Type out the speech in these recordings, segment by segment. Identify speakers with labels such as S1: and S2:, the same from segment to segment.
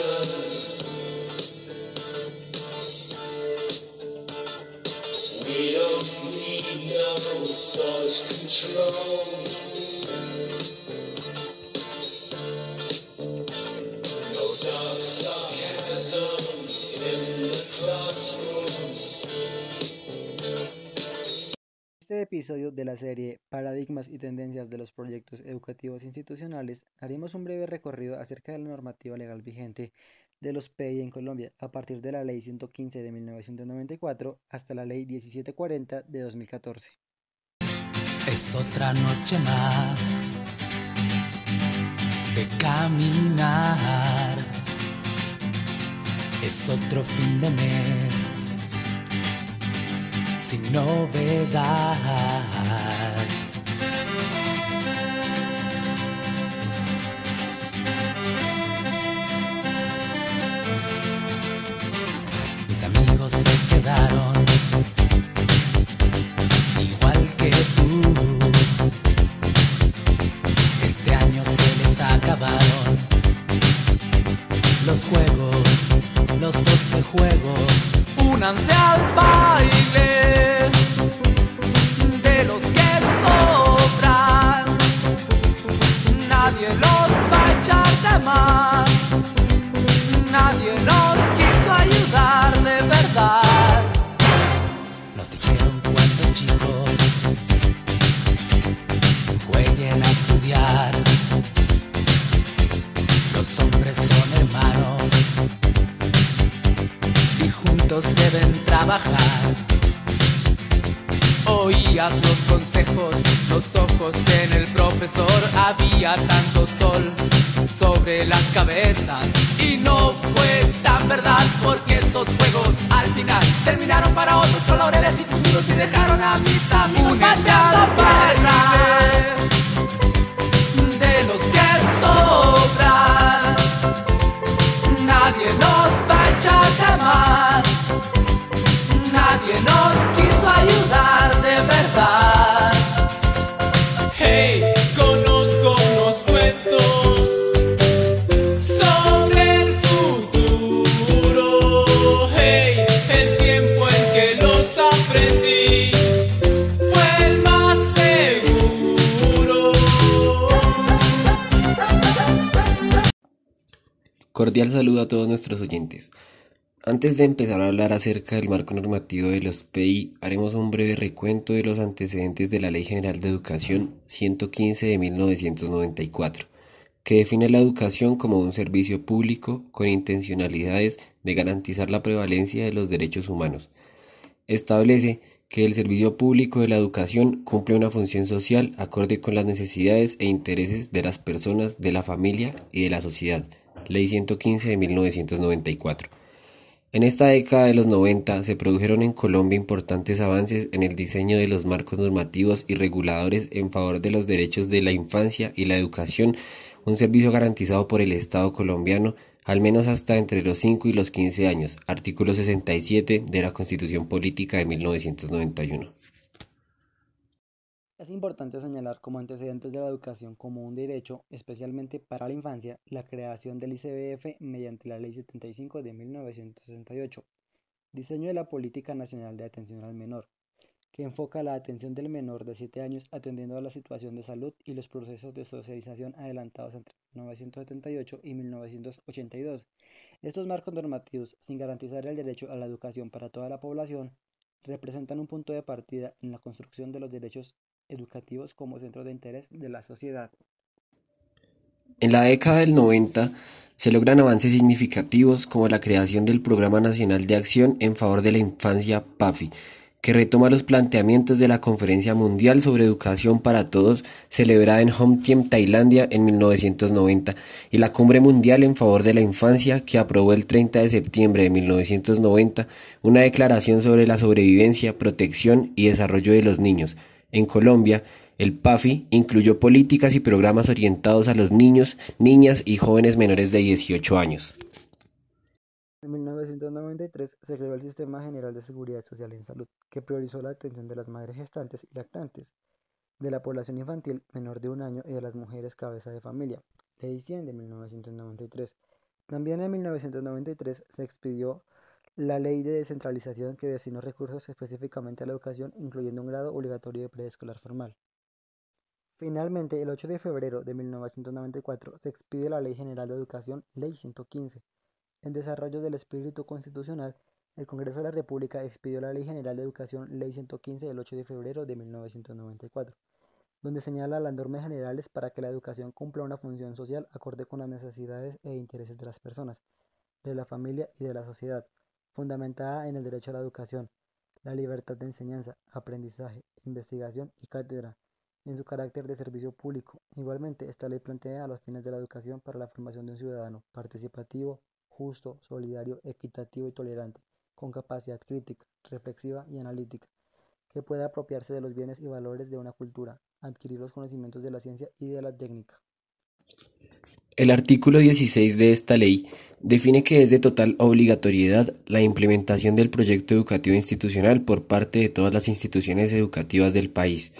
S1: ocean. Episodio de la serie Paradigmas y tendencias de los proyectos educativos institucionales haremos un breve recorrido acerca de la normativa legal vigente de los PEI en Colombia a partir de la Ley 115 de 1994 hasta la Ley 1740 de 2014.
S2: Es otra noche más de caminar. Es otro fin de mes sin novedad. Mis amigos se quedaron estudiar. Los hombres son hermanos y juntos deben trabajar. Oías los consejos, los ojos en el profesor, había tanto sol sobre las cabezas y no fue tan verdad porque esos juegos al final terminaron para otros con laureles y futuros y dejaron a mis amigos baile los que sobran. Nadie nos va a echar jamás. Nadie nos
S3: Cordial saludo a todos nuestros oyentes. Antes de empezar a hablar acerca del marco normativo de los PI, haremos un breve recuento de los antecedentes de la Ley General de Educación 115 de 1994, que define la educación como un servicio público con intencionalidades de garantizar la prevalencia de los derechos humanos. Establece que el servicio público de la educación cumple una función social acorde con las necesidades e intereses de las personas, de la familia y de la sociedad. Ley 115 de 1994. En esta década de los 90 se produjeron en Colombia importantes avances en el diseño de los marcos normativos y reguladores en favor de los derechos de la infancia y la educación, un servicio garantizado por el Estado colombiano al menos hasta entre los 5 y los 15 años, artículo 67 de la Constitución Política de 1991.
S1: Es importante señalar como antecedentes de la educación como un derecho, especialmente para la infancia, la creación del ICBF mediante la Ley 75 de 1968, diseño de la Política Nacional de Atención al Menor, que enfoca la atención del menor de 7 años atendiendo a la situación de salud y los procesos de socialización adelantados entre 1978 y 1982. Estos marcos normativos, sin garantizar el derecho a la educación para toda la población, representan un punto de partida en la construcción de los derechos educativos como centro de interés de la sociedad.
S3: En la década del 90 se logran avances significativos como la creación del Programa Nacional de Acción en favor de la Infancia PAFI, que retoma los planteamientos de la Conferencia Mundial sobre Educación para Todos celebrada en Homtiem, Tailandia en 1990 y la Cumbre Mundial en favor de la Infancia que aprobó el 30 de septiembre de 1990 una declaración sobre la sobrevivencia, protección y desarrollo de los niños. En Colombia, el PAFI incluyó políticas y programas orientados a los niños, niñas y jóvenes menores de 18 años.
S1: En 1993 se creó el Sistema General de Seguridad Social en Salud, que priorizó la atención de las madres gestantes y lactantes, de la población infantil menor de un año y de las mujeres cabeza de familia. Ley 100 de 1993, También en 1993 se expidió la Ley de Descentralización que destinó recursos específicamente a la educación, incluyendo un grado obligatorio de preescolar formal. Finalmente, el 8 de febrero de 1994 se expide la Ley General de Educación, Ley 115. En desarrollo del espíritu constitucional, el Congreso de la República expidió la Ley General de Educación, Ley 115, del 8 de febrero de 1994, donde señala las normas generales para que la educación cumpla una función social acorde con las necesidades e intereses de las personas, de la familia y de la sociedad, fundamentada en el derecho a la educación, la libertad de enseñanza, aprendizaje, investigación y cátedra, en su carácter de servicio público. Igualmente, esta ley plantea los fines de la educación para la formación de un ciudadano participativo, justo, solidario, equitativo y tolerante, con capacidad crítica, reflexiva y analítica, que pueda apropiarse de los bienes y valores de una cultura, adquirir los conocimientos de la ciencia y de la técnica.
S3: El artículo 16 de esta ley define que es de total obligatoriedad la implementación del proyecto educativo institucional por parte de todas las instituciones educativas del país.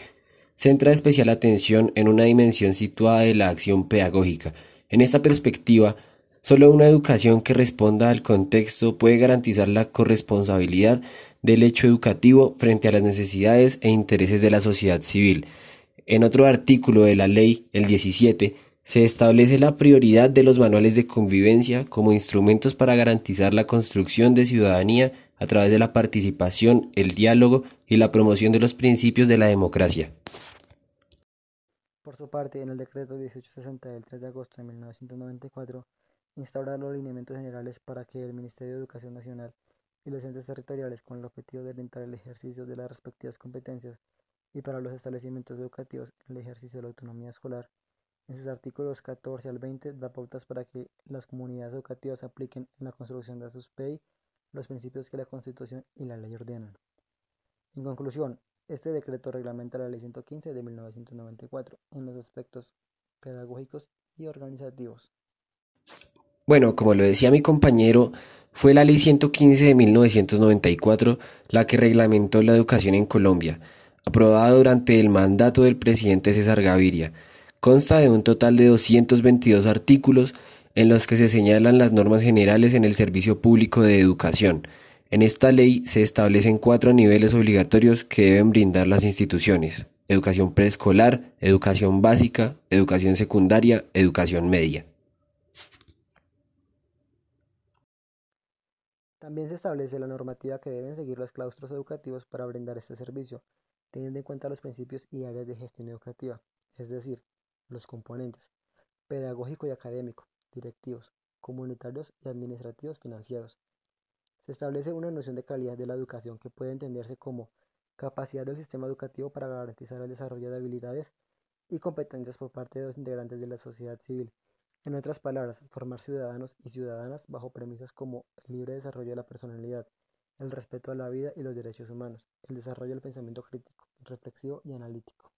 S3: Centra especial atención en una dimensión situada de la acción pedagógica. En esta perspectiva, Solo una educación que responda al contexto puede garantizar la corresponsabilidad del hecho educativo frente a las necesidades e intereses de la sociedad civil. En otro artículo de la ley, el 17, se establece la prioridad de los manuales de convivencia como instrumentos para garantizar la construcción de ciudadanía a través de la participación, el diálogo y la promoción de los principios de la democracia.
S1: Por su parte, en el decreto 1860 del 3 de agosto de 1994, instaurar los lineamientos generales para que el Ministerio de Educación Nacional y los entes territoriales, con el objetivo de orientar el ejercicio de las respectivas competencias y para los establecimientos educativos el ejercicio de la autonomía escolar, en sus artículos 14 al 20 da pautas para que las comunidades educativas apliquen en la construcción de sus PEI los principios que la Constitución y la ley ordenan. En conclusión, este decreto reglamenta la Ley 115 de 1994 en los aspectos pedagógicos y organizativos.
S3: Bueno, como lo decía mi compañero, fue la Ley 115 de 1994 la que reglamentó la educación en Colombia, aprobada durante el mandato del presidente César Gaviria. Consta de un total de 222 artículos en los que se señalan las normas generales en el servicio público de educación. En esta ley se establecen cuatro niveles obligatorios que deben brindar las instituciones. Educación preescolar, educación básica, educación secundaria, educación media.
S1: También se establece la normativa que deben seguir los claustros educativos para brindar este servicio, teniendo en cuenta los principios y áreas de gestión educativa, es decir, los componentes pedagógico y académico, directivos, comunitarios y administrativos financieros. Se establece una noción de calidad de la educación que puede entenderse como capacidad del sistema educativo para garantizar el desarrollo de habilidades y competencias por parte de los integrantes de la sociedad civil en otras palabras, formar ciudadanos y ciudadanas bajo premisas como el libre desarrollo de la personalidad, el respeto a la vida y los derechos humanos, el desarrollo del pensamiento crítico, reflexivo y analítico.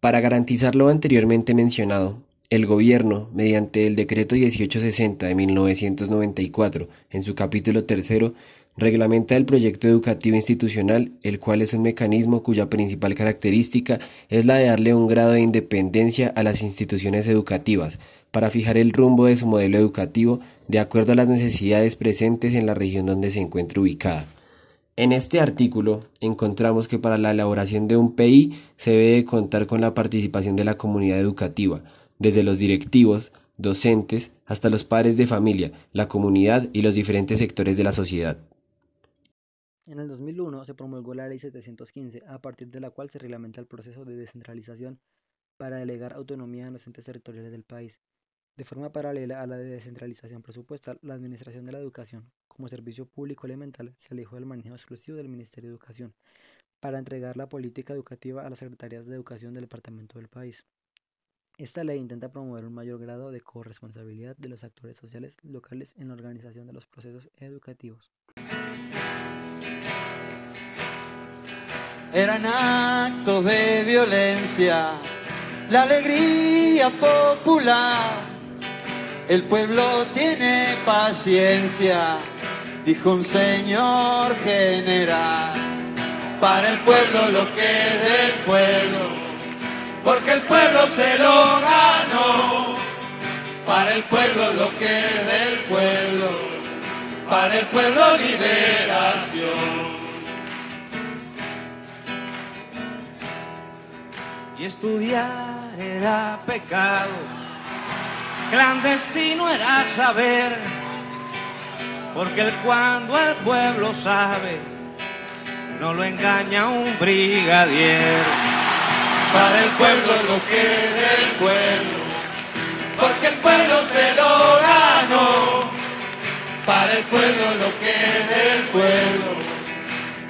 S3: Para garantizar lo anteriormente mencionado, el Gobierno, mediante el Decreto 1860 de 1994, en su capítulo tercero, reglamenta el proyecto educativo institucional, el cual es un mecanismo cuya principal característica es la de darle un grado de independencia a las instituciones educativas, para fijar el rumbo de su modelo educativo de acuerdo a las necesidades presentes en la región donde se encuentra ubicada. En este artículo encontramos que para la elaboración de un PI se debe contar con la participación de la comunidad educativa, desde los directivos, docentes, hasta los padres de familia, la comunidad y los diferentes sectores de la sociedad.
S1: En el 2001 se promulgó la Ley 715, a partir de la cual se reglamenta el proceso de descentralización para delegar autonomía en los entes territoriales del país. De forma paralela a la de descentralización presupuestal, la Administración de la Educación, como servicio público elemental, se alejó del manejo exclusivo del Ministerio de Educación, para entregar la política educativa a las secretarías de educación del departamento del país. Esta ley intenta promover un mayor grado de corresponsabilidad de los actores sociales locales en la organización de los procesos educativos.
S4: eran actos de violencia, la alegría popular. El pueblo tiene paciencia, dijo un señor general. Para el pueblo lo que es del pueblo, porque el pueblo se lo ganó. para el pueblo lo que del pueblo, para el pueblo liberación.
S5: y estudiar era pecado. Clandestino era saber, porque el cuando el pueblo sabe, no lo engaña un brigadier.
S4: Para el pueblo lo que del pueblo, porque el pueblo se lo ganó. Para el pueblo lo que del pueblo,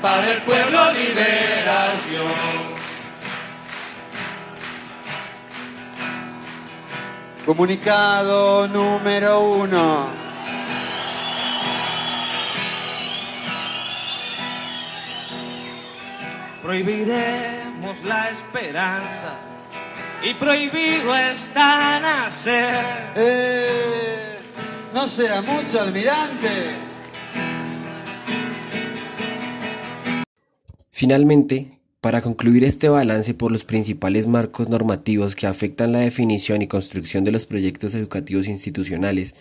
S4: para el pueblo liberación. Comunicado número uno.
S5: Prohibiremos la esperanza y prohibido está nacer.
S4: Eh, no será mucho, almirante.
S3: Finalmente, para concluir este balance por los principales marcos normativos que afectan la definición y construcción de los proyectos educativos institucionales,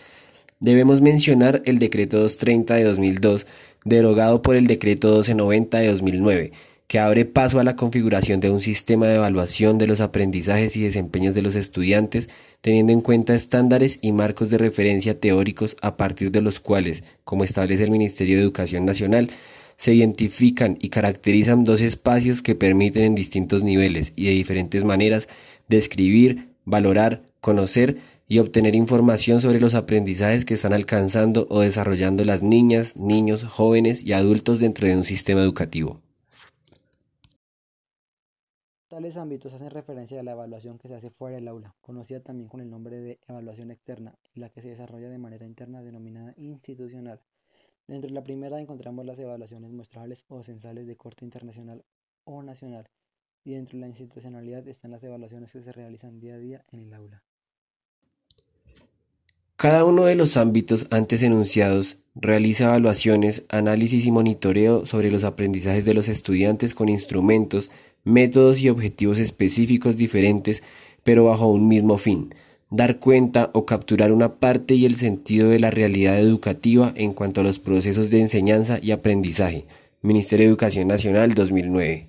S3: debemos mencionar el Decreto 230 de 2002, derogado por el Decreto 1290 de 2009, que abre paso a la configuración de un sistema de evaluación de los aprendizajes y desempeños de los estudiantes, teniendo en cuenta estándares y marcos de referencia teóricos a partir de los cuales, como establece el Ministerio de Educación Nacional, se identifican y caracterizan dos espacios que permiten en distintos niveles y de diferentes maneras describir, valorar, conocer y obtener información sobre los aprendizajes que están alcanzando o desarrollando las niñas, niños, jóvenes y adultos dentro de un sistema educativo.
S1: Tales ámbitos hacen referencia a la evaluación que se hace fuera del aula, conocida también con el nombre de evaluación externa, y la que se desarrolla de manera interna denominada institucional. Dentro de la primera encontramos las evaluaciones muestrales o censales de corte internacional o nacional, y dentro de la institucionalidad están las evaluaciones que se realizan día a día en el aula.
S3: Cada uno de los ámbitos antes enunciados realiza evaluaciones, análisis y monitoreo sobre los aprendizajes de los estudiantes con instrumentos, métodos y objetivos específicos diferentes, pero bajo un mismo fin, dar cuenta o capturar una parte y el sentido de la realidad educativa en cuanto a los procesos de enseñanza y aprendizaje. Ministerio de Educación Nacional 2009.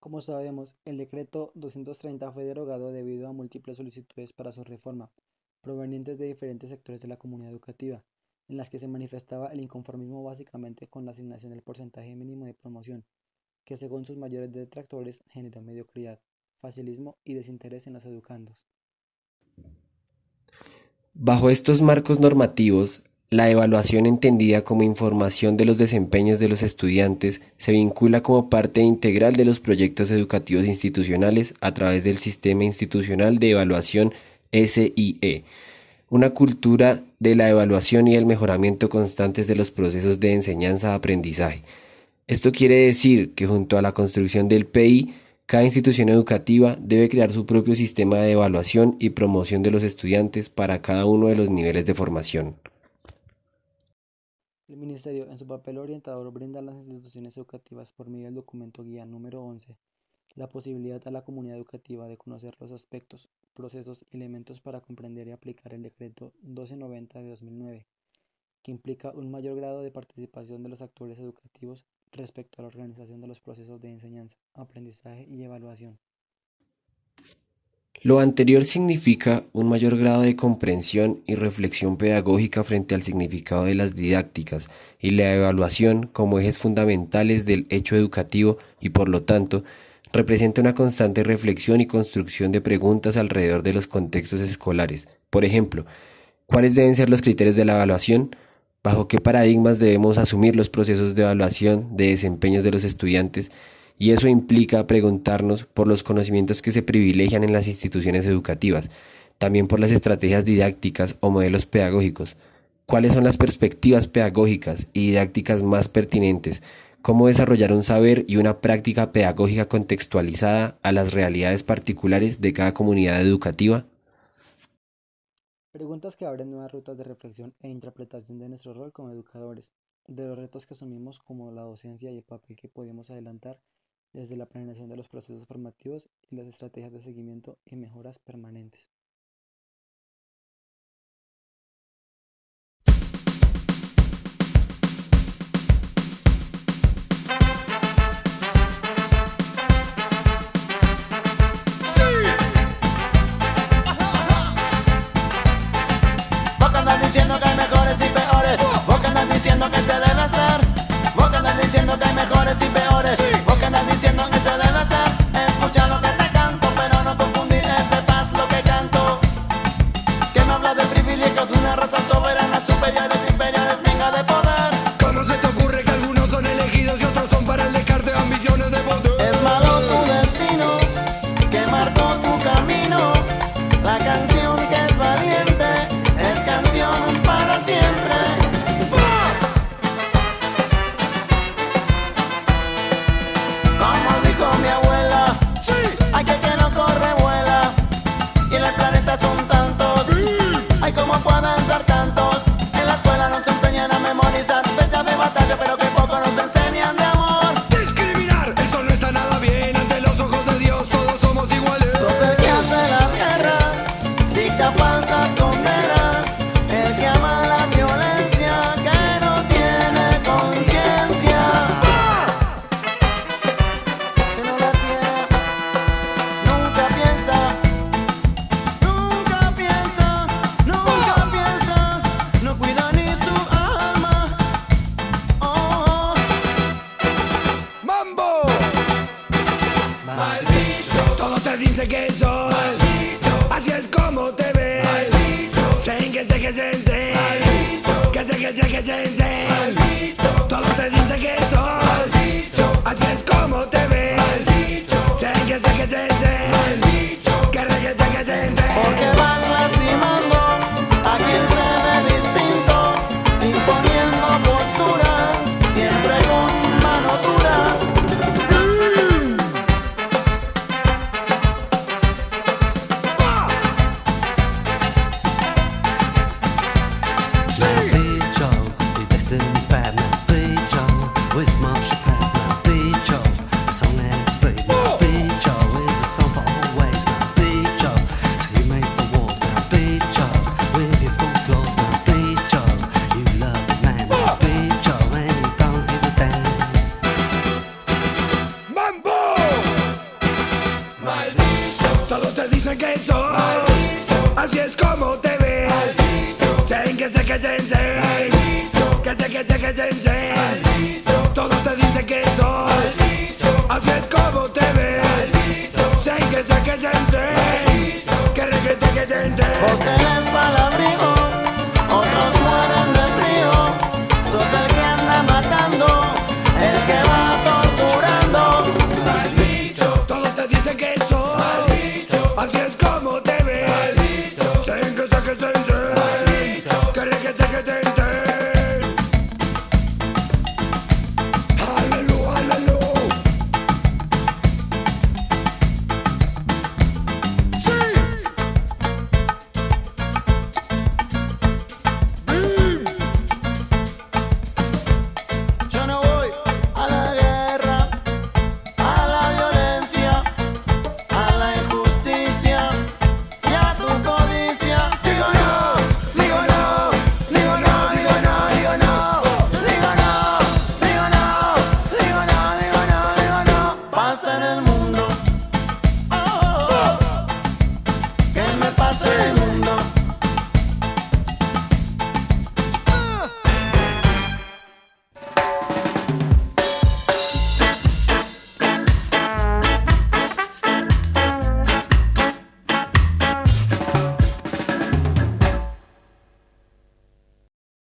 S1: Como sabemos, el decreto 230 fue derogado debido a múltiples solicitudes para su reforma, provenientes de diferentes sectores de la comunidad educativa, en las que se manifestaba el inconformismo básicamente con la asignación del porcentaje mínimo de promoción, que según sus mayores detractores generó mediocridad, facilismo y desinterés en los educandos.
S3: Bajo estos marcos normativos, la evaluación entendida como información de los desempeños de los estudiantes se vincula como parte integral de los proyectos educativos institucionales a través del Sistema Institucional de Evaluación SIE, una cultura de la evaluación y el mejoramiento constantes de los procesos de enseñanza-aprendizaje. Esto quiere decir que junto a la construcción del PI, cada institución educativa debe crear su propio sistema de evaluación y promoción de los estudiantes para cada uno de los niveles de formación.
S1: El Ministerio, en su papel orientador, brinda a las instituciones educativas por medio del documento guía número 11 la posibilidad a la comunidad educativa de conocer los aspectos, procesos y elementos para comprender y aplicar el decreto 1290 de 2009, que implica un mayor grado de participación de los actores educativos respecto a la organización de los procesos de enseñanza, aprendizaje y evaluación.
S3: Lo anterior significa un mayor grado de comprensión y reflexión pedagógica frente al significado de las didácticas y la evaluación como ejes fundamentales del hecho educativo y por lo tanto representa una constante reflexión y construcción de preguntas alrededor de los contextos escolares. Por ejemplo, ¿cuáles deben ser los criterios de la evaluación? ¿Bajo qué paradigmas debemos asumir los procesos de evaluación de desempeños de los estudiantes? Y eso implica preguntarnos por los conocimientos que se privilegian en las instituciones educativas, también por las estrategias didácticas o modelos pedagógicos. ¿Cuáles son las perspectivas pedagógicas y didácticas más pertinentes cómo desarrollar un saber y una práctica pedagógica contextualizada a las realidades particulares de cada comunidad educativa?
S1: Preguntas que abren nuevas rutas de reflexión e interpretación de nuestro rol como educadores, de los retos que asumimos como la docencia y el papel que podemos adelantar desde la planeación de los procesos formativos y las estrategias de seguimiento y mejoras permanentes.